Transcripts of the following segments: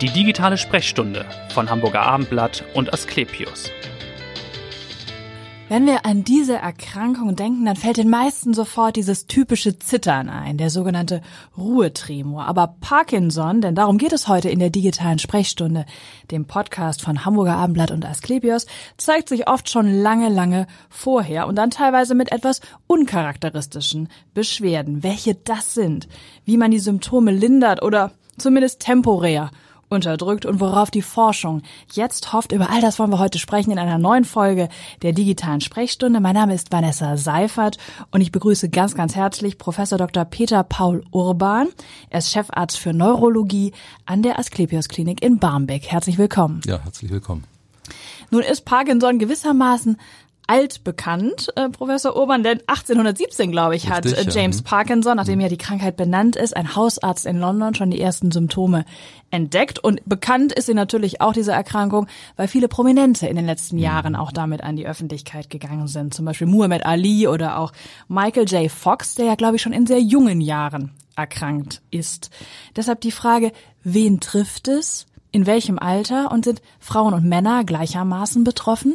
Die digitale Sprechstunde von Hamburger Abendblatt und Asklepios. Wenn wir an diese Erkrankung denken, dann fällt den meisten sofort dieses typische Zittern ein, der sogenannte Ruhetremor. Aber Parkinson, denn darum geht es heute in der digitalen Sprechstunde, dem Podcast von Hamburger Abendblatt und Asklepios, zeigt sich oft schon lange, lange vorher und dann teilweise mit etwas uncharakteristischen Beschwerden. Welche das sind, wie man die Symptome lindert oder zumindest temporär unterdrückt und worauf die Forschung jetzt hofft. Über all das wollen wir heute sprechen in einer neuen Folge der digitalen Sprechstunde. Mein Name ist Vanessa Seifert und ich begrüße ganz, ganz herzlich Professor Dr. Peter Paul Urban. Er ist Chefarzt für Neurologie an der Asklepios Klinik in Barmbek. Herzlich willkommen. Ja, herzlich willkommen. Nun ist Parkinson gewissermaßen altbekannt, äh, Professor Urban, denn 1817, glaube ich, Richtig, hat äh, James ja. Mhm. Parkinson, nachdem ja die Krankheit benannt ist, ein Hausarzt in London schon die ersten Symptome entdeckt. Und bekannt ist sie natürlich auch, diese Erkrankung, weil viele Prominente in den letzten mhm. Jahren auch damit an die Öffentlichkeit gegangen sind. Zum Beispiel Muhammad Ali oder auch Michael J. Fox, der ja, glaube ich, schon in sehr jungen Jahren erkrankt ist. Deshalb die Frage, wen trifft es? In welchem Alter? Und sind Frauen und Männer gleichermaßen betroffen?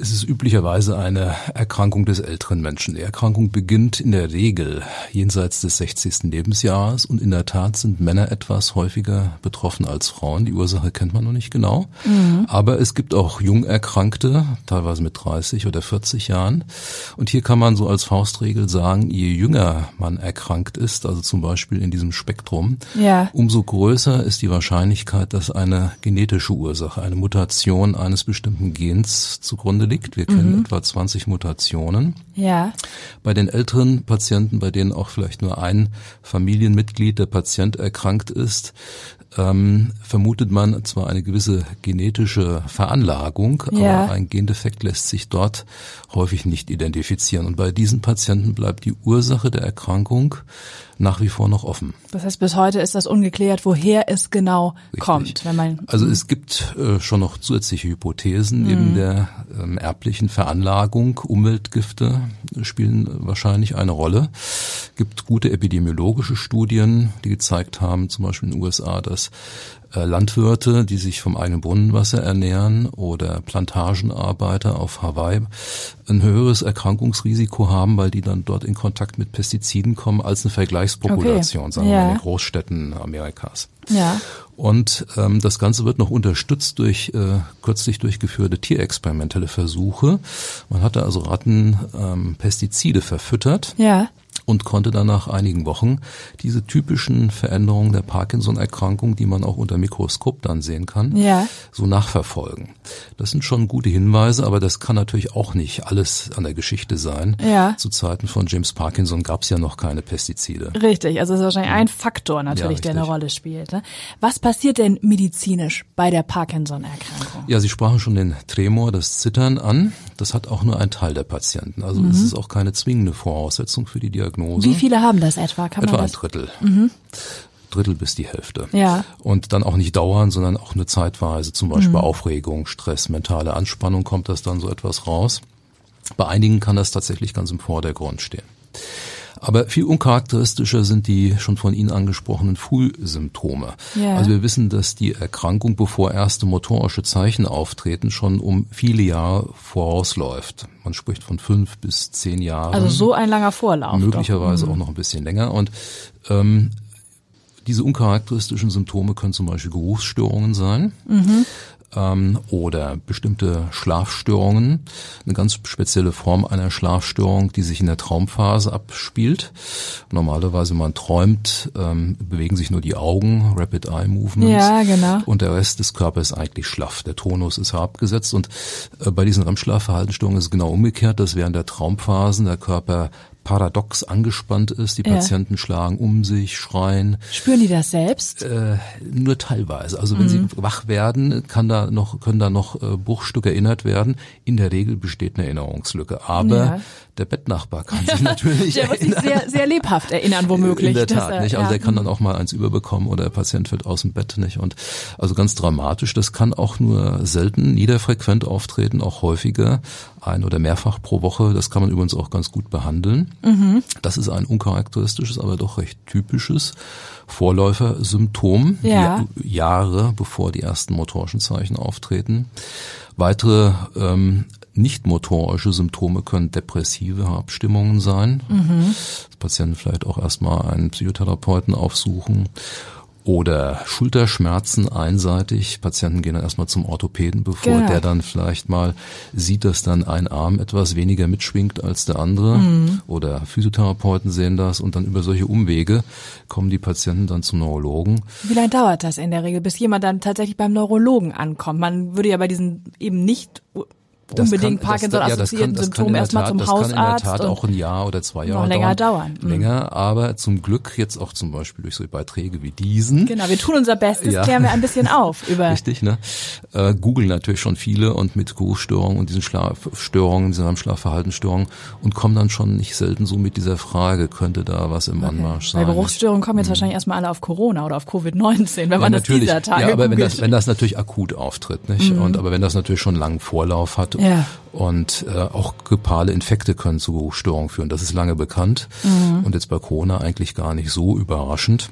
Es ist üblicherweise eine Erkrankung des älteren Menschen. Die Erkrankung beginnt in der Regel jenseits des 60. Lebensjahres und in der Tat sind Männer etwas häufiger betroffen als Frauen. Die Ursache kennt man noch nicht genau. Mhm. Aber es gibt auch Jungerkrankte, teilweise mit 30 oder 40 Jahren. Und hier kann man so als Faustregel sagen, je jünger man erkrankt ist, also zum Beispiel in diesem Spektrum, ja. umso größer ist die Wahrscheinlichkeit, dass eine genetische Ursache, eine Mutation eines bestimmten Gens zugrunde liegt. Wir kennen mhm. etwa 20 Mutationen. Ja. Bei den älteren Patienten, bei denen auch vielleicht nur ein Familienmitglied der Patient erkrankt ist, ähm, vermutet man zwar eine gewisse genetische Veranlagung, ja. aber ein Gendefekt lässt sich dort häufig nicht identifizieren. Und bei diesen Patienten bleibt die Ursache der Erkrankung nach wie vor noch offen. Das heißt, bis heute ist das ungeklärt, woher es genau Richtig. kommt. Wenn man also es gibt äh, schon noch zusätzliche Hypothesen mhm. neben der ähm, erblichen Veranlagung. Umweltgifte spielen wahrscheinlich eine Rolle. Es gibt gute epidemiologische Studien, die gezeigt haben, zum Beispiel in den USA, dass Landwirte, die sich vom eigenen Brunnenwasser ernähren oder Plantagenarbeiter auf Hawaii ein höheres Erkrankungsrisiko haben, weil die dann dort in Kontakt mit Pestiziden kommen, als eine Vergleichspopulation, okay. sagen wir ja. in den Großstädten Amerikas. Ja. Und ähm, das Ganze wird noch unterstützt durch äh, kürzlich durchgeführte tierexperimentelle Versuche. Man hatte also Ratten ähm, Pestizide verfüttert. Ja und konnte dann nach einigen Wochen diese typischen Veränderungen der Parkinson-Erkrankung, die man auch unter Mikroskop dann sehen kann, ja. so nachverfolgen. Das sind schon gute Hinweise, aber das kann natürlich auch nicht alles an der Geschichte sein. Ja. Zu Zeiten von James Parkinson gab es ja noch keine Pestizide. Richtig, also es ist wahrscheinlich ein Faktor natürlich, ja, der eine Rolle spielt. Ne? Was passiert denn medizinisch bei der Parkinson-Erkrankung? Ja, Sie sprachen schon den Tremor, das Zittern an. Das hat auch nur ein Teil der Patienten. Also mhm. es ist auch keine zwingende Voraussetzung für die Diagnose. Wie viele haben das etwa? Kann etwa man das? ein Drittel. Mhm. Drittel bis die Hälfte. Ja. Und dann auch nicht dauern, sondern auch eine Zeitweise, zum Beispiel mhm. Aufregung, Stress, mentale Anspannung kommt das dann so etwas raus. Bei einigen kann das tatsächlich ganz im Vordergrund stehen. Aber viel uncharakteristischer sind die schon von Ihnen angesprochenen Frühsymptome. Ja. Also wir wissen, dass die Erkrankung, bevor erste motorische Zeichen auftreten, schon um viele Jahre vorausläuft. Man spricht von fünf bis zehn Jahren. Also so ein langer Vorlauf. Möglicherweise mhm. auch noch ein bisschen länger. Und ähm, diese uncharakteristischen Symptome können zum Beispiel Geruchsstörungen sein. Mhm ähm, oder bestimmte Schlafstörungen, eine ganz spezielle Form einer Schlafstörung, die sich in der Traumphase abspielt. Normalerweise man träumt, ähm, bewegen sich nur die Augen, Rapid Eye Movements, ja, genau. und der Rest des Körpers ist eigentlich schlaff. Der Tonus ist herabgesetzt und äh, bei diesen REM-Schlafverhaltensstörungen ist es genau umgekehrt, dass während der Traumphasen der Körper paradox angespannt ist. Die Patienten ja. schlagen um sich, schreien. Spüren die das selbst? Äh, nur teilweise. Also wenn mhm. sie wach werden, kann da noch, können da noch äh, Bruchstücke erinnert werden. In der Regel besteht eine Erinnerungslücke. Aber ja. der Bettnachbar kann sich natürlich der erinnern. Wird sich sehr, sehr lebhaft erinnern, womöglich. In der Tat, er, nicht? Also ja. der kann dann auch mal eins überbekommen oder der Patient fällt aus dem Bett, nicht? Und also ganz dramatisch. Das kann auch nur selten, niederfrequent auftreten, auch häufiger ein oder mehrfach pro Woche. Das kann man übrigens auch ganz gut behandeln. Mhm. Das ist ein uncharakteristisches, aber doch recht typisches Vorläufersymptom, ja. Jahre bevor die ersten motorischen Zeichen auftreten. Weitere ähm, nicht motorische Symptome können depressive Abstimmungen sein. Mhm. Dass Patienten vielleicht auch erstmal einen Psychotherapeuten aufsuchen oder Schulterschmerzen einseitig. Patienten gehen dann erstmal zum Orthopäden, bevor genau. der dann vielleicht mal sieht, dass dann ein Arm etwas weniger mitschwingt als der andere. Mhm. Oder Physiotherapeuten sehen das und dann über solche Umwege kommen die Patienten dann zum Neurologen. Wie lange dauert das in der Regel, bis jemand dann tatsächlich beim Neurologen ankommt? Man würde ja bei diesen eben nicht unbedingt Parkinson-assoziierten ja, Symptomen erstmal zum das Hausarzt. Das kann in der Tat auch ein Jahr oder zwei Jahre noch länger dauern. dauern. Länger, aber zum Glück jetzt auch zum Beispiel durch so Beiträge wie diesen. Genau, wir tun unser Bestes, ja. klären wir ein bisschen auf über. Richtig, ne? Äh, Google natürlich schon viele und mit Geruchsstörungen und diesen Schlafstörungen, diesen Schlafverhaltensstörungen und kommen dann schon nicht selten so mit dieser Frage, könnte da was im okay. Anmarsch sein? Bei Geruchsstörungen kommen jetzt mhm. wahrscheinlich erstmal alle auf Corona oder auf Covid-19, wenn man ja, das dieser Tage Ja, aber wenn das, wenn das natürlich akut auftritt, nicht? Mhm. Und aber wenn das natürlich schon langen Vorlauf hat ja. Und äh, auch grippale Infekte können zu Störungen führen. Das ist lange bekannt mhm. und jetzt bei Corona eigentlich gar nicht so überraschend.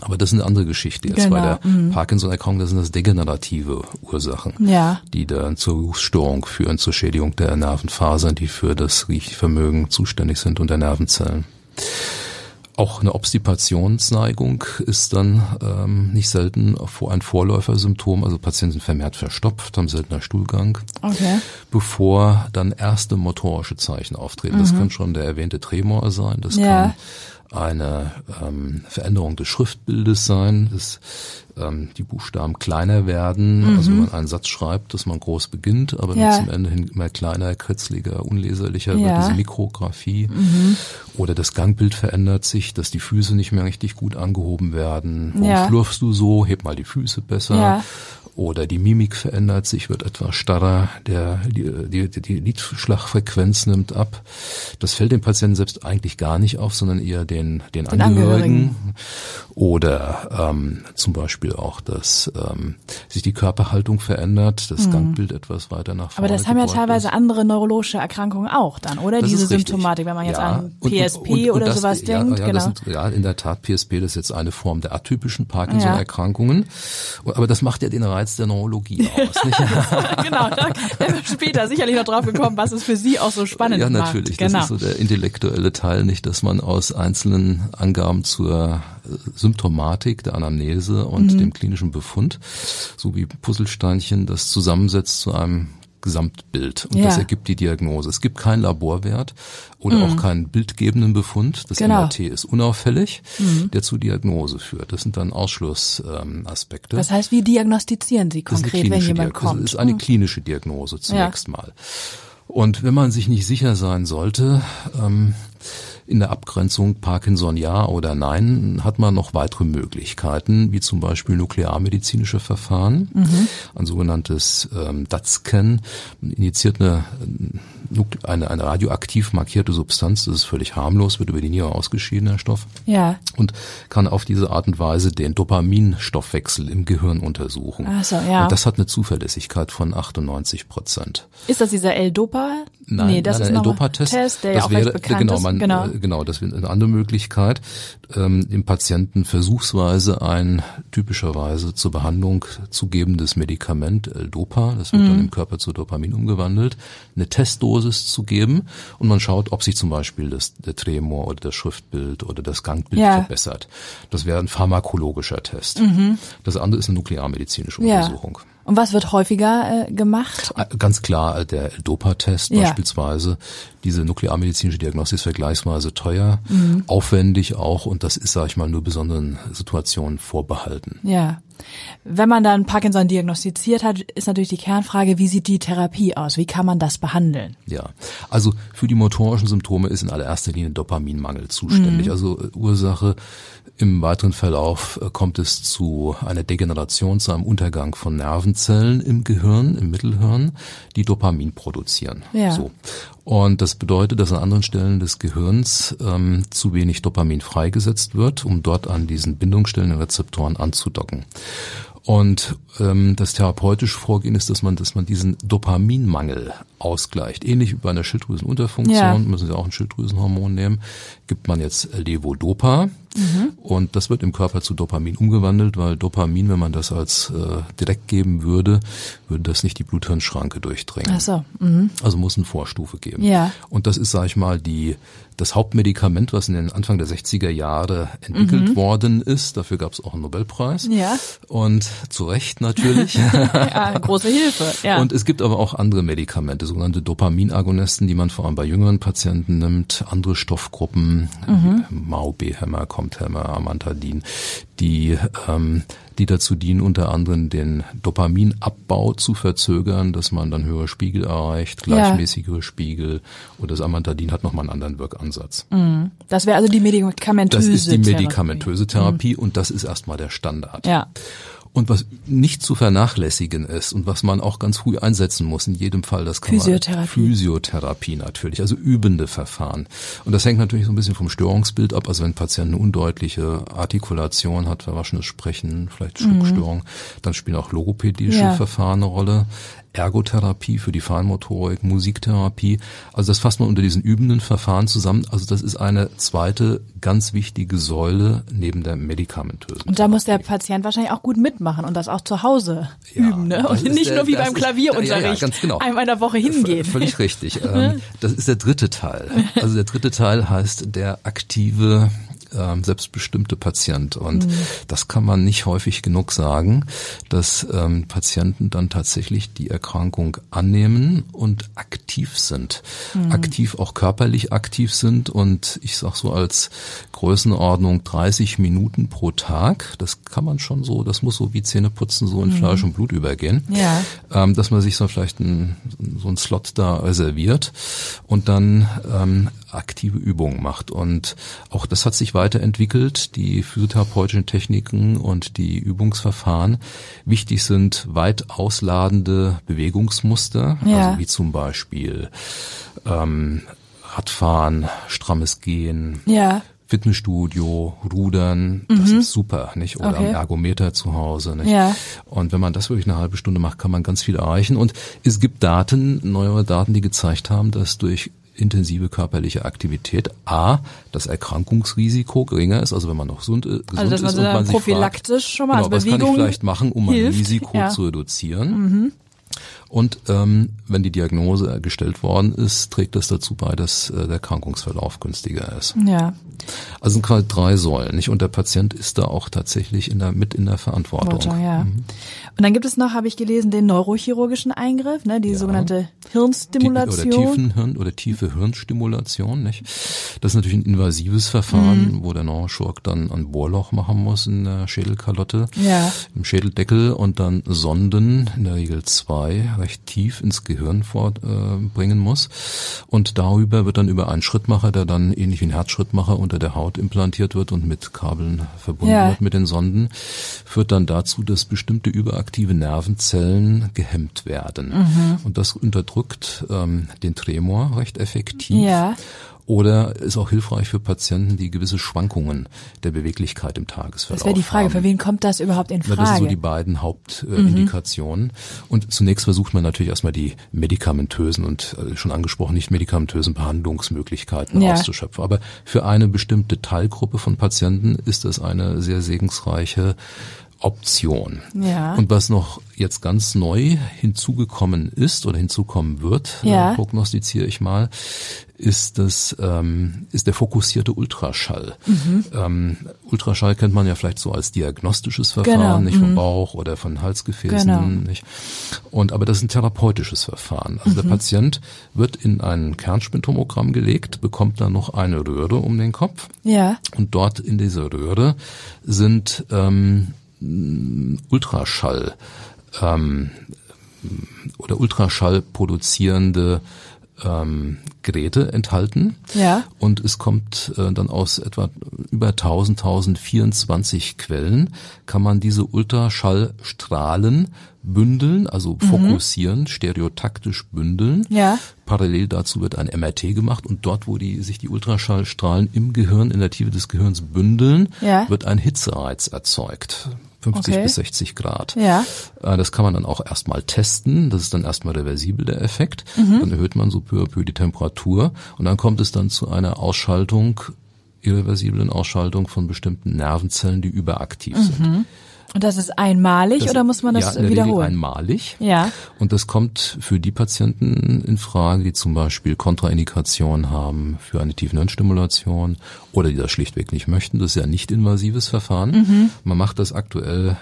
Aber das ist eine andere Geschichte. Jetzt genau. bei der mhm. Parkinson-Erkrankung, das sind das degenerative Ursachen, ja. die dann zur Störung führen, zur Schädigung der Nervenfasern, die für das Riechvermögen zuständig sind und der Nervenzellen. Auch eine Obstipationsneigung ist dann ähm, nicht selten ein Vorläufersymptom. Also Patienten sind vermehrt verstopft, haben seltener Stuhlgang, okay. bevor dann erste motorische Zeichen auftreten. Mhm. Das kann schon der erwähnte Tremor sein, das ja. kann eine ähm, Veränderung des Schriftbildes sein, dass ähm, die Buchstaben kleiner werden, mhm. also wenn man einen Satz schreibt, dass man groß beginnt, aber ja. dann zum Ende hin immer kleiner, kritzliger, unleserlicher ja. wird, diese Mikrographie. Mhm. Oder das Gangbild verändert sich, dass die Füße nicht mehr richtig gut angehoben werden. Warum ja. schlurfst du so? Heb mal die Füße besser. Ja oder die Mimik verändert sich, wird etwas starrer, der, die, die, die Lidschlagfrequenz nimmt ab. Das fällt dem Patienten selbst eigentlich gar nicht auf, sondern eher den, den, den Angehörigen. Angehörigen. Oder ähm, zum Beispiel auch, dass ähm, sich die Körperhaltung verändert, das hm. Gangbild etwas weiter nach vorne Aber das haben ja teilweise ist. andere neurologische Erkrankungen auch dann, oder? Das Diese Symptomatik, wenn man jetzt ja. an PSP und, und, und, oder sowas das, denkt. Ja, ja, genau. Sind, ja, in der Tat, PSP, das ist jetzt eine Form der atypischen Parkinson-Erkrankungen. Aber das macht ja den Reiz der Neurologie aus. Nicht? genau, da wir später sicherlich noch drauf gekommen, was es für Sie auch so spannend macht. Ja, natürlich. Macht. Genau. Das ist so der intellektuelle Teil, nicht, dass man aus einzelnen Angaben zur Symptomatik der Anamnese und mhm. dem klinischen Befund, so wie Puzzlesteinchen, das zusammensetzt zu einem Gesamtbild und ja. das ergibt die Diagnose. Es gibt keinen Laborwert oder mhm. auch keinen bildgebenden Befund. Das genau. MRT ist unauffällig, mhm. der zur Diagnose führt. Das sind dann Ausschlussaspekte. Ähm, das heißt, wie diagnostizieren Sie konkret, wenn jemand Diag kommt? Das ist eine mhm. klinische Diagnose zunächst ja. mal. Und wenn man sich nicht sicher sein sollte, ähm, in der Abgrenzung Parkinson ja oder nein, hat man noch weitere Möglichkeiten, wie zum Beispiel nuklearmedizinische Verfahren, mhm. ein sogenanntes ähm, DAT-Scan, injiziert eine, eine, eine radioaktiv markierte Substanz, das ist völlig harmlos, wird über die Niere ausgeschieden, der Stoff. Ja. Und kann auf diese Art und Weise den Dopaminstoffwechsel im Gehirn untersuchen. Ach so, ja. Und das hat eine Zuverlässigkeit von 98 Prozent. Ist das dieser L-Dopa? Nein, nee, das nein, ist ein L-Dopa-Test. Test, der das ja auch wäre, bekannt genau, man. Genau genau, das wäre eine andere Möglichkeit, ähm, dem Patienten versuchsweise ein typischerweise zur Behandlung zu gebendes Medikament, L-Dopa, das wird mhm. dann im Körper zu Dopamin umgewandelt, eine Testdosis zu geben und man schaut, ob sich zum Beispiel das, der Tremor oder das Schriftbild oder das Gangbild ja. verbessert. Das wäre ein pharmakologischer Test. Mhm. Das andere ist eine nuklearmedizinische Untersuchung. Ja. Und was wird häufiger äh, gemacht? Äh, ganz klar äh, der Dopa-Test ja. beispielsweise. Diese nuklearmedizinische Diagnostik ist vergleichsweise teuer, mhm. aufwendig auch und das ist, sage ich mal, nur besonderen Situationen vorbehalten. Ja. Wenn man dann Parkinson diagnostiziert hat, ist natürlich die Kernfrage, wie sieht die Therapie aus? Wie kann man das behandeln? Ja, also für die motorischen Symptome ist in allererster Linie Dopaminmangel zuständig. Mhm. Also Ursache im weiteren Verlauf äh, kommt es zu einer Degeneration, zu einem Untergang von Nervenzellen im Gehirn, im Mittelhirn, die Dopamin produzieren. Ja. So. Und das bedeutet, dass an anderen Stellen des Gehirns ähm, zu wenig Dopamin freigesetzt wird, um dort an diesen Bindungsstellen, den Rezeptoren anzudocken. Und ähm, das therapeutische Vorgehen ist, dass man, dass man diesen Dopaminmangel ausgleicht. Ähnlich wie bei einer Schilddrüsenunterfunktion, Ja. müssen Sie auch ein Schilddrüsenhormon nehmen, gibt man jetzt Levodopa. Und das wird im Körper zu Dopamin umgewandelt, weil Dopamin, wenn man das als äh, direkt geben würde, würde das nicht die Bluthirnschranke durchdringen. Ach so. Mhm. Also muss eine Vorstufe geben. Ja. Und das ist, sage ich mal, die das Hauptmedikament, was in den Anfang der 60er Jahre entwickelt worden ist. Dafür gab es auch einen Nobelpreis. Mhm. Ja. Und zu Recht natürlich. Ja, große Hilfe. Ja. Und es gibt aber auch andere Medikamente, sogenannte Dopaminagonisten, die man vor allem bei jüngeren Patienten nimmt, andere Stoffgruppen, Mhm. MAO-B-Hämmer, COMT-Hämmer, Amantadin, die, ähm, die dazu dienen, unter anderem den Dopaminabbau zu verzögern, dass man dann höhere Spiegel erreicht, Ja. gleichmäßigere Spiegel. Und das Amantadin hat nochmal einen anderen Wirkansatz. das wäre also die medikamentöse Das ist die Therapie. medikamentöse Therapie und das ist erstmal der Standard. Ja. Und was nicht zu vernachlässigen ist und was man auch ganz früh einsetzen muss, in jedem Fall, das kann Physiotherapie. man Physiotherapie natürlich, also übende Verfahren. Und das hängt natürlich so ein bisschen vom Störungsbild ab. Also wenn ein Patient eine undeutliche Artikulation hat, verwaschenes Sprechen, vielleicht Schluckstörung, dann spielen auch logopädische Ja. Verfahren eine Rolle. Ergotherapie für die Feinmotorik, Musiktherapie. Also das fasst man unter diesen übenden Verfahren zusammen. Also das ist eine zweite ganz wichtige Säule neben der medikamentösen. Und da muss der Patient wahrscheinlich auch gut mitmachen und das auch zu Hause Ja, üben, ne? Und nicht der- nur wie beim Klavierunterricht ja, ja, ganz genau. einmal in der Woche hingehen. V- Völlig richtig. Ähm, das ist der dritte Teil. Also der dritte Teil heißt der aktive ähm, selbstbestimmte Patient. Und das kann man nicht häufig genug sagen, dass ähm, Patienten dann tatsächlich die Erkrankung annehmen und aktiv sind. Aktiv, auch körperlich aktiv sind. Und ich sag so als Größenordnung 30 Minuten pro Tag. Das kann man schon so, das muss so wie Zähneputzen so in Fleisch und Blut übergehen Ja. ähm, dass man sich so vielleicht ein, so einen Slot da reserviert und dann ähm, aktive Übungen macht. Und auch das hat sich weiterentwickelt. Die physiotherapeutischen Techniken und die Übungsverfahren. Wichtig sind weit ausladende Bewegungsmuster, Ja. also wie zum Beispiel ähm, Radfahren, strammes Gehen, Ja. Fitnessstudio, Rudern, das ist super, nicht? Oder Mhm. Okay. am Ergometer zu Hause, nicht? Ja. Und wenn man das wirklich eine halbe Stunde macht, kann man ganz viel erreichen. Und es gibt Daten, neuere Daten, die gezeigt haben, dass durch intensive körperliche Aktivität A, das Erkrankungsrisiko geringer ist, also wenn man noch gesund, äh, gesund Also, dass man ist und man sich prophylaktisch fragt, schon mal genau, als was kann ich Bewegung vielleicht machen, um mein hilft, Risiko ja. Mhm. zu reduzieren. Und ähm, wenn die Diagnose gestellt worden ist, trägt das dazu bei, dass äh, der Erkrankungsverlauf günstiger ist. Ja. Also sind quasi drei Säulen, nicht? Und der Patient ist da auch tatsächlich in der, mit in der Verantwortung. Verantwortung, ja. Und dann gibt es noch, habe ich gelesen, den neurochirurgischen Eingriff, ne, die sogenannte Die, Hirnstimulation. oder Tiefenhirn oder tiefe Hirnstimulation, nicht? Das ist natürlich ein invasives Verfahren, Mhm. wo der Neurochirurg dann ein Bohrloch machen muss in der Schädelkalotte, Ja. im Schädeldeckel und dann Sonden, in der Regel zwei, recht tief ins Gehirn vorbringen äh, muss. Und darüber wird dann über einen Schrittmacher, der dann ähnlich wie ein Herzschrittmacher unter der Haut implantiert wird und mit Kabeln verbunden Ja. wird mit den Sonden, führt dann dazu, dass bestimmte überaktive Nervenzellen gehemmt werden. Mhm. Und das unterdrückt ähm, den Tremor recht effektiv. Ja. Oder ist auch hilfreich für Patienten, die gewisse Schwankungen der Beweglichkeit im Tagesverlauf Das wäre die Frage, haben. für wen kommt das überhaupt in Na, Frage? das sind so die beiden Hauptindikationen. Und zunächst versucht man natürlich erstmal die medikamentösen und äh, schon angesprochen nicht medikamentösen Behandlungsmöglichkeiten Ja. auszuschöpfen. Aber für eine bestimmte Teilgruppe von Patienten ist das eine sehr segensreiche Option. Ja. Und was noch jetzt ganz neu hinzugekommen ist oder hinzukommen wird, Ja. äh, prognostiziere ich mal, ist das ähm, ist der fokussierte Ultraschall. Mhm. Ähm, Ultraschall kennt man ja vielleicht so als diagnostisches Verfahren, Genau, nicht vom Bauch oder von Halsgefäßen, Genau. nicht. Und aber das ist ein therapeutisches Verfahren. Also Mhm. der Patient wird in ein Kernspintomogramm gelegt, bekommt dann noch eine Röhre um den Kopf ja. und dort in dieser Röhre sind ähm, Ultraschall ähm, oder Ultraschall produzierende ähm, Geräte enthalten. Ja. Und es kommt äh, dann aus etwa über 1000, 1024 Quellen, kann man diese Ultraschallstrahlen bündeln, also fokussieren, stereotaktisch bündeln. Ja. Parallel dazu wird ein MRT gemacht und dort, wo die, sich die Ultraschallstrahlen im Gehirn, in der Tiefe des Gehirns bündeln, Ja. wird ein Hitzereiz erzeugt. 50 Okay. bis 60 Grad. Ja. Äh, Das kann man dann auch erstmal testen. Das ist dann erstmal reversibel, der Effekt. Mhm. Dann erhöht man so peu à peu die Temperatur und dann kommt es dann zu einer Ausschaltung, irreversiblen Ausschaltung von bestimmten Nervenzellen, die überaktiv sind. Und das ist einmalig Das- oder muss man das ja, in der Regel wiederholen? einmalig. Ja. Und das kommt für die Patienten in Frage, die zum Beispiel Kontraindikationen haben für eine Tiefenhirnstimulation oder die das schlichtweg nicht möchten. Das ist ja ein nicht invasives Verfahren. Mhm. Man macht das aktuell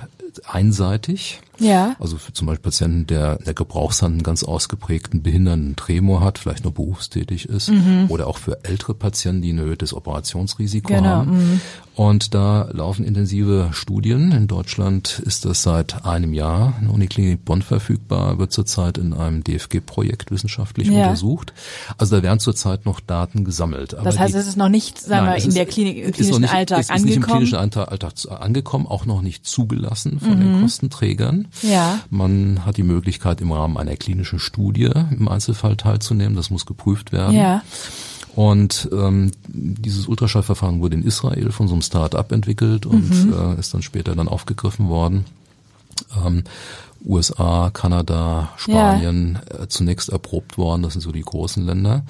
einseitig. Ja. Also für zum Beispiel Patienten, der der Gebrauchshand einen ganz ausgeprägten behindernden Tremor hat, vielleicht noch berufstätig ist, oder auch für ältere Patienten, die ein erhöhtes Operationsrisiko Mhm. Genau, haben. Und da laufen intensive Studien. In Deutschland ist das seit einem Jahr in der Uniklinik Bonn verfügbar, wird zurzeit in einem DFG-Projekt wissenschaftlich Ja. untersucht. Also da werden zurzeit noch Daten gesammelt. Aber Das heißt, die- es ist noch nicht, sagen Nein, wir, in ist- der Klinik, im klinischen nicht, Alltag es ist nicht im angekommen. klinischen Alltag, Alltag angekommen, auch noch nicht zugelassen von den Kostenträgern. Ja. Man hat die Möglichkeit, im Rahmen einer klinischen Studie im Einzelfall teilzunehmen. Das muss geprüft werden. Ja. Und ähm, dieses Ultraschallverfahren wurde in Israel von so einem Start-up entwickelt und Mhm. äh, ist dann später dann aufgegriffen worden. Ähm, USA, Kanada, Spanien äh, zunächst erprobt worden. Das sind so die großen Länder.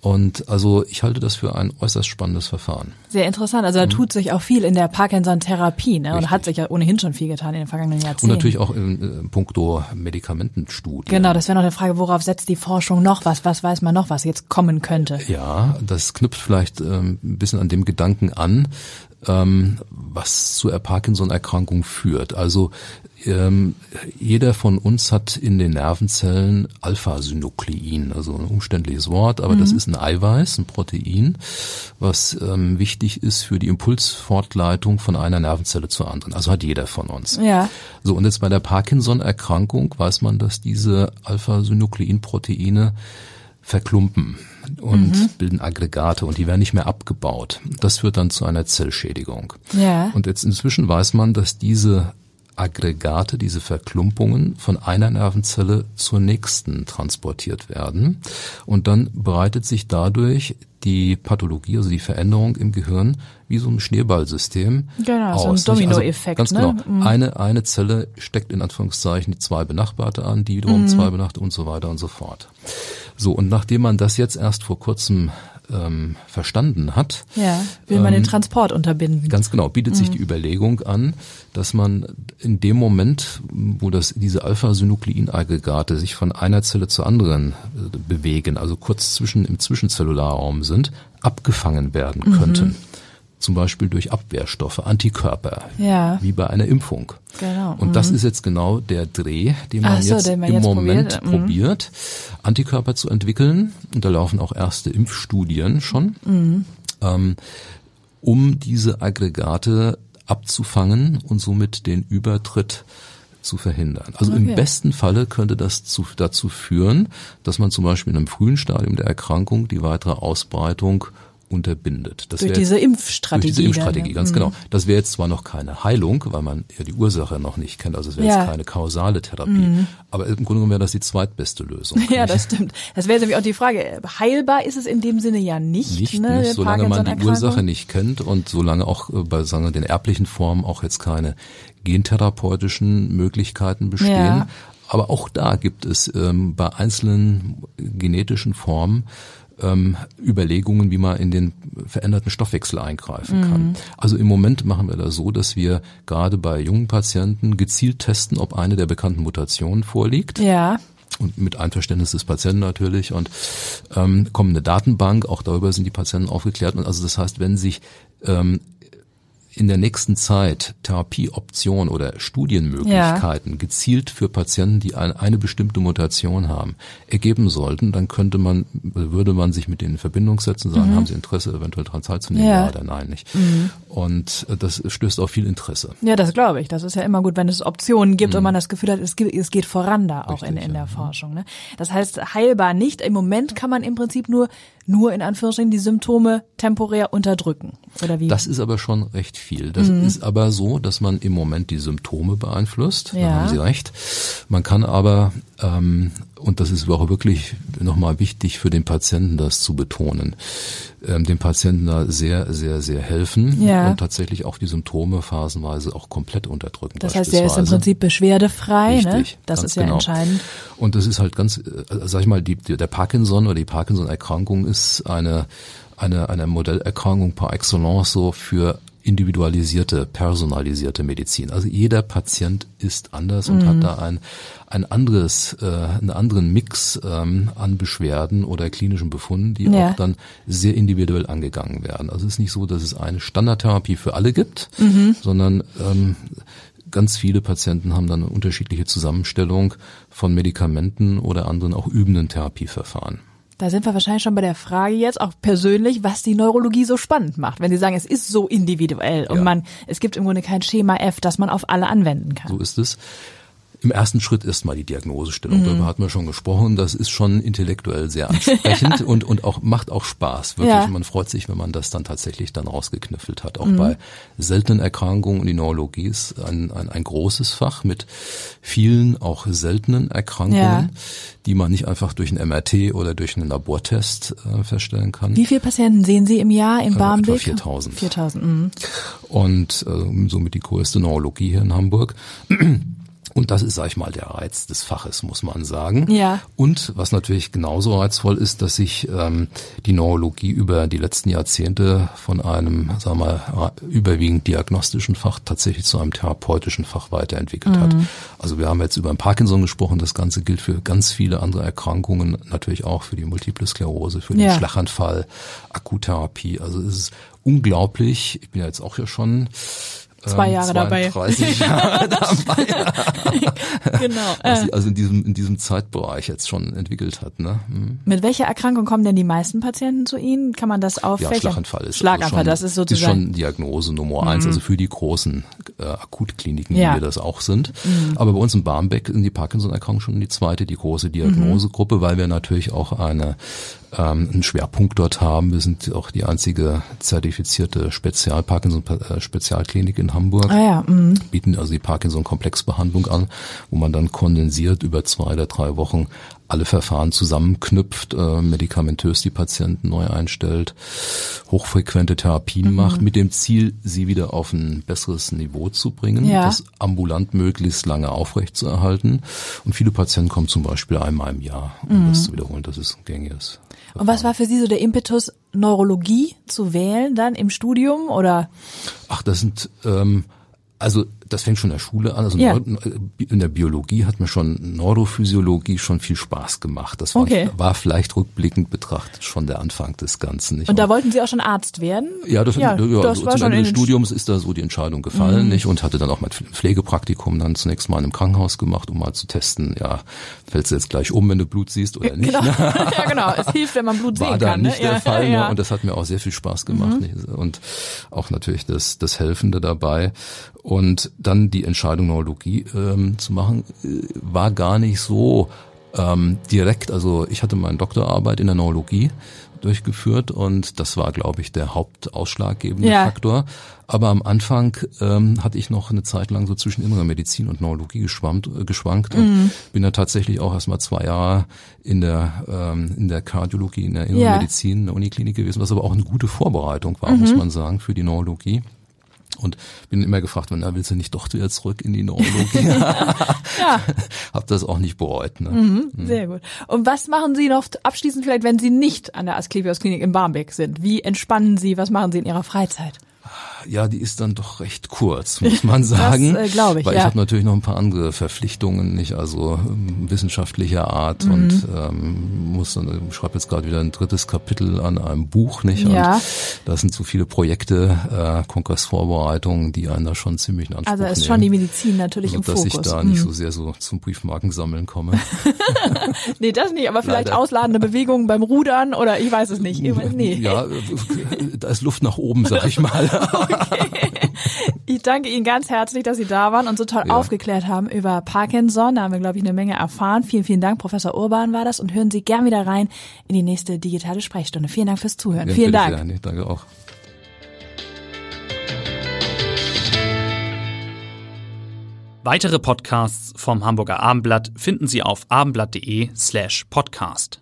Und also ich halte das für ein äußerst spannendes Verfahren. Sehr interessant. Also da tut sich auch viel in der Parkinson-Therapie, ne? Und Mhm. Hat sich ja ohnehin schon viel getan in den vergangenen Und Jahrzehnten. natürlich auch in, äh, puncto Medikamentenstudien. Genau, das wäre noch eine Frage, worauf setzt die Forschung noch was? Was weiß man noch, was jetzt kommen könnte? Ja, das knüpft vielleicht ähm, ein bisschen an dem Gedanken an, was zu Parkinson-Erkrankung führt. Also ähm, jeder von uns hat in den Nervenzellen Alpha-Synuklein, also ein umständliches Wort, aber das ist ein Eiweiß, ein Protein, was ähm, wichtig ist für die Impulsfortleitung von einer Nervenzelle zur anderen. Also hat jeder von uns. Ja. So, und jetzt bei der Parkinson-Erkrankung weiß man, dass diese Alpha-Synukleinproteine verklumpen und bilden Aggregate und die werden nicht mehr abgebaut. Das führt dann zu einer Zellschädigung. Ja. Und jetzt inzwischen weiß man, dass diese Aggregate, diese Verklumpungen von einer Nervenzelle zur nächsten transportiert werden. Und dann breitet sich dadurch die Pathologie, also die Veränderung im Gehirn, wie so ein Schneeballsystem Genau, so ein aus. Dominoeffekt, Also, ne? ganz genau. Eine, eine Zelle steckt in Anführungszeichen die zwei Benachbarte an, die Mhm. wiederum zwei Benachbarte und so weiter und so fort. So, und nachdem man das jetzt erst vor kurzem ähm, verstanden hat, Ja. Will man den Transport unterbinden? Ganz genau, bietet Mhm. sich die Überlegung an, dass man in dem Moment, wo das, diese Alpha-Synukleinagregate sich von einer Zelle zur anderen äh, bewegen, also kurz zwischen, im Zwischenzellularraum sind, abgefangen werden Mhm. Zum Beispiel durch Abwehrstoffe, Antikörper, Ja. wie bei einer Impfung. Genau. Und das ist jetzt genau der Dreh, den man so, jetzt den man im jetzt Moment probiert. Mhm. probiert, Antikörper zu entwickeln. Und da laufen auch erste Impfstudien schon, Mhm. ähm, um diese Aggregate abzufangen und somit den Übertritt zu verhindern. Also im Okay. besten Falle könnte das zu, dazu führen, dass man zum Beispiel in einem frühen Stadium der Erkrankung die weitere Ausbreitung unterbindet. Das Durch diese durch Impfstrategie. diese Impfstrategie, dann, ganz ne? genau. Das wäre jetzt zwar noch keine Heilung, weil man ja die Ursache noch nicht kennt, also es wäre Ja. Mhm. jetzt keine kausale Therapie. Aber im Grunde genommen wäre das die zweitbeste Lösung. Ja, das stimmt. Das wäre nämlich auch die Frage. Heilbar ist es in dem Sinne ja nicht, Nicht, ne? nicht solange man die. Ursache nicht kennt und solange auch äh, bei sagen wir, den erblichen Formen auch jetzt keine gentherapeutischen Möglichkeiten bestehen. Ja. Aber auch da gibt es ähm, bei einzelnen genetischen Formen ähm, Überlegungen, wie man in den veränderten Stoffwechsel eingreifen kann. Also im Moment machen wir das so, dass wir gerade bei jungen Patienten gezielt testen, ob eine der bekannten Mutationen vorliegt Ja. und mit Einverständnis des Patienten natürlich und ähm, kommt eine Datenbank, auch darüber sind die Patienten aufgeklärt und also das heißt, wenn sich ähm, in der nächsten Zeit Therapieoptionen oder Studienmöglichkeiten gezielt für Patienten, die ein, eine bestimmte Mutation haben, ergeben sollten, dann könnte man, würde man sich mit denen in Verbindung setzen, sagen, haben Sie Interesse, eventuell daran teilzunehmen, Ja. ja, oder nein, nicht. Und äh, das stößt auf viel Interesse. Ja, das glaube ich. Das ist ja immer gut, wenn es Optionen gibt und man das Gefühl hat, es geht, es geht voran da auch in, Mhm. Richtig, in der ja. Forschung. Ne? Das heißt, heilbar nicht. Im Moment kann man im Prinzip nur, nur in Anführungsstrichen die Symptome temporär unterdrücken. Oder wie? Das ist aber schon recht viel. Das ist aber so, dass man im Moment die Symptome beeinflusst. Da Ja. haben Sie recht. Man kann aber ähm, und das ist auch wirklich nochmal wichtig für den Patienten, das zu betonen, ähm, dem Patienten da sehr, sehr, sehr helfen Ja. und tatsächlich auch die Symptome phasenweise auch komplett unterdrücken. Das heißt, er ist im. Prinzip beschwerdefrei, ne? Richtig, Das ganz ist ja genau. entscheidend. Und das ist halt ganz, äh, sag ich mal, die, die, der Parkinson oder die Parkinson-Erkrankung ist eine, eine, eine Modellerkrankung par excellence so für individualisierte, personalisierte Medizin. Also jeder Patient ist anders und Mhm. hat da ein, ein anderes, äh, einen anderen Mix ähm, an Beschwerden oder klinischen Befunden, die Ja. auch dann sehr individuell angegangen werden. Also es ist nicht so, dass es eine Standardtherapie für alle gibt, Mhm. sondern ähm, ganz viele Patienten haben dann eine unterschiedliche Zusammenstellung von Medikamenten oder anderen auch übenden Therapieverfahren. Da sind wir wahrscheinlich schon bei der Frage jetzt auch persönlich, was die Neurologie so spannend macht. Wenn Sie sagen, es ist so individuell und Ja. man, es gibt im Grunde kein Schema F, das man auf alle anwenden kann. So ist es. Im ersten Schritt erstmal die Mhm. Diagnosestellung. Darüber hatten wir schon gesprochen. Das ist schon intellektuell sehr ansprechend und, und auch, macht auch Spaß. Wirklich. Ja. Mhm. Man freut sich, wenn man das dann tatsächlich dann rausgeknüffelt hat. Auch bei seltenen Erkrankungen. Und die Neurologie ist ein, ein, ein großes Fach mit vielen auch seltenen Erkrankungen, Ja. die man nicht einfach durch einen MRT oder durch einen Labortest äh, feststellen kann. Wie viele Patienten sehen Sie im Jahr im Äh, Barmbek? etwa 4000. 4000, mhm. und äh, somit die größte Neurologie hier in Hamburg. Und das ist, sag ich mal, der Reiz des Faches, muss man sagen. Ja. Und was natürlich genauso reizvoll ist, dass sich ähm, die Neurologie über die letzten Jahrzehnte von einem, sagen wir mal, überwiegend diagnostischen Fach tatsächlich zu einem therapeutischen Fach weiterentwickelt hat. Also wir haben jetzt über den Parkinson gesprochen, das Ganze gilt für ganz viele andere Erkrankungen, natürlich auch für die Multiple Sklerose, für den Ja. Schlaganfall, Akuttherapie. Also es ist unglaublich. Ich bin ja jetzt auch ja schon Zwei Jahre dabei. 32 Jahre dabei, genau. was Äh, sich also in diesem, in diesem Zeitbereich jetzt schon entwickelt hat. Ne? Hm. mit welcher Erkrankung kommen denn die meisten Patienten zu Ihnen? Kann man das Ja, auffächern? Schlaganfall ist Schlaganfall, also schon, das ist sozusagen. Mhm. ist schon Diagnose Nummer eins, also für die großen äh, Akutkliniken, Ja. Mhm. wie wir das auch sind. Aber bei uns in Barmbek sind die Parkinson-Erkrankungen schon die zweite, die große Diagnosegruppe, weil wir natürlich auch eine ähm, einen Schwerpunkt dort haben. Wir sind auch die einzige zertifizierte Spezial-Parkinson-Spezialklinik in Hamburg. ah ja, mhm. bieten also die Parkinson-Komplexbehandlung an, wo man dann kondensiert über zwei oder drei Wochen alle Verfahren zusammenknüpft, äh, medikamentös die Patienten neu einstellt, hochfrequente Therapien Mhm. macht, mit dem Ziel, sie wieder auf ein besseres Niveau zu bringen, Ja. das ambulant möglichst lange aufrecht zu erhalten. Und viele Patienten kommen zum Beispiel einmal im Jahr, um das zu wiederholen. Das ist ein gängiges. Mhm. Und was war für Sie so der Impetus, Neurologie zu wählen dann im Studium oder? Ach, das sind ähm, also das fängt schon in der Schule an. Also Ja. Neu- in der Biologie hat mir schon Neurophysiologie schon viel Spaß gemacht. Das war, Okay. war vielleicht rückblickend betrachtet schon der Anfang des Ganzen. Nicht? Und da wollten Sie auch schon Arzt werden? ja, das, ja, ja, das so war zum Ende des Mhm. Studiums ist da so die Entscheidung gefallen, nicht? Und hatte dann auch mein Pflegepraktikum dann zunächst mal in einem Krankenhaus gemacht, um mal zu testen, ja, fällst du jetzt gleich um, wenn du Blut siehst oder nicht? Genau. ne? ja, genau. Es hilft, wenn man Blut war sehen kann. nicht ne? der Fall. Ja. Ne? Und das hat mir auch sehr viel Spaß gemacht. Nicht? Und auch natürlich das, das Helfende dabei. Und dann die Entscheidung, Neurologie ähm, zu machen, äh, war gar nicht so ähm, direkt. Also ich hatte meine Doktorarbeit in der Neurologie durchgeführt und das war, glaube ich, der hauptausschlaggebende Ja. Faktor. Aber am Anfang ähm, hatte ich noch eine Zeit lang so zwischen innerer Medizin und Neurologie geschwammt, äh, geschwankt und Mhm. bin da tatsächlich auch erstmal zwei Jahre in der ähm, in der Kardiologie, in der inneren Ja. Medizin, in der Uniklinik gewesen, was aber auch eine gute Vorbereitung war, Mhm. muss man sagen, für die Neurologie. Und bin immer gefragt, na, willst du nicht doch wieder zurück in die Neurologie? ja. Hab das auch nicht bereut. Ne? Mhm, sehr gut. Und was machen Sie noch abschließend vielleicht, wenn Sie nicht an der Asklepios Klinik in Barmbek sind? Wie entspannen Sie? Was machen Sie in Ihrer Freizeit? Ja, die ist dann doch recht kurz, muss man sagen. äh, glaub ich, Weil ja. ich habe natürlich noch ein paar andere Verpflichtungen, nicht also ähm, wissenschaftlicher Art Mhm. und ähm, muss dann, ich schreibe jetzt gerade wieder ein drittes Kapitel an einem Buch, nicht? Ja. Und da sind so viele Projekte, äh, Kongressvorbereitungen, die einen da schon ziemlich in Anspruch Also ist nehmen. schon die Medizin natürlich im so, dass Fokus. ich da nicht Mhm. so sehr so zum Briefmarkensammeln komme. Nee, das nicht, aber vielleicht Leider. ausladende Bewegungen beim Rudern oder ich weiß es nicht. Nee. Ja, äh, da ist Luft nach oben, sag ich mal. Ich danke Ihnen ganz herzlich, dass Sie da waren und so toll Ja. aufgeklärt haben über Parkinson. Da haben wir, glaube ich, eine Menge erfahren. Vielen, vielen Dank. Professor Urban war das und hören Sie gern wieder rein in die nächste digitale Sprechstunde. Vielen Dank fürs Zuhören. Ja, vielen Dank. Sehr, danke auch. Weitere Podcasts vom Hamburger Abendblatt finden Sie auf abendblatt.de slash podcast.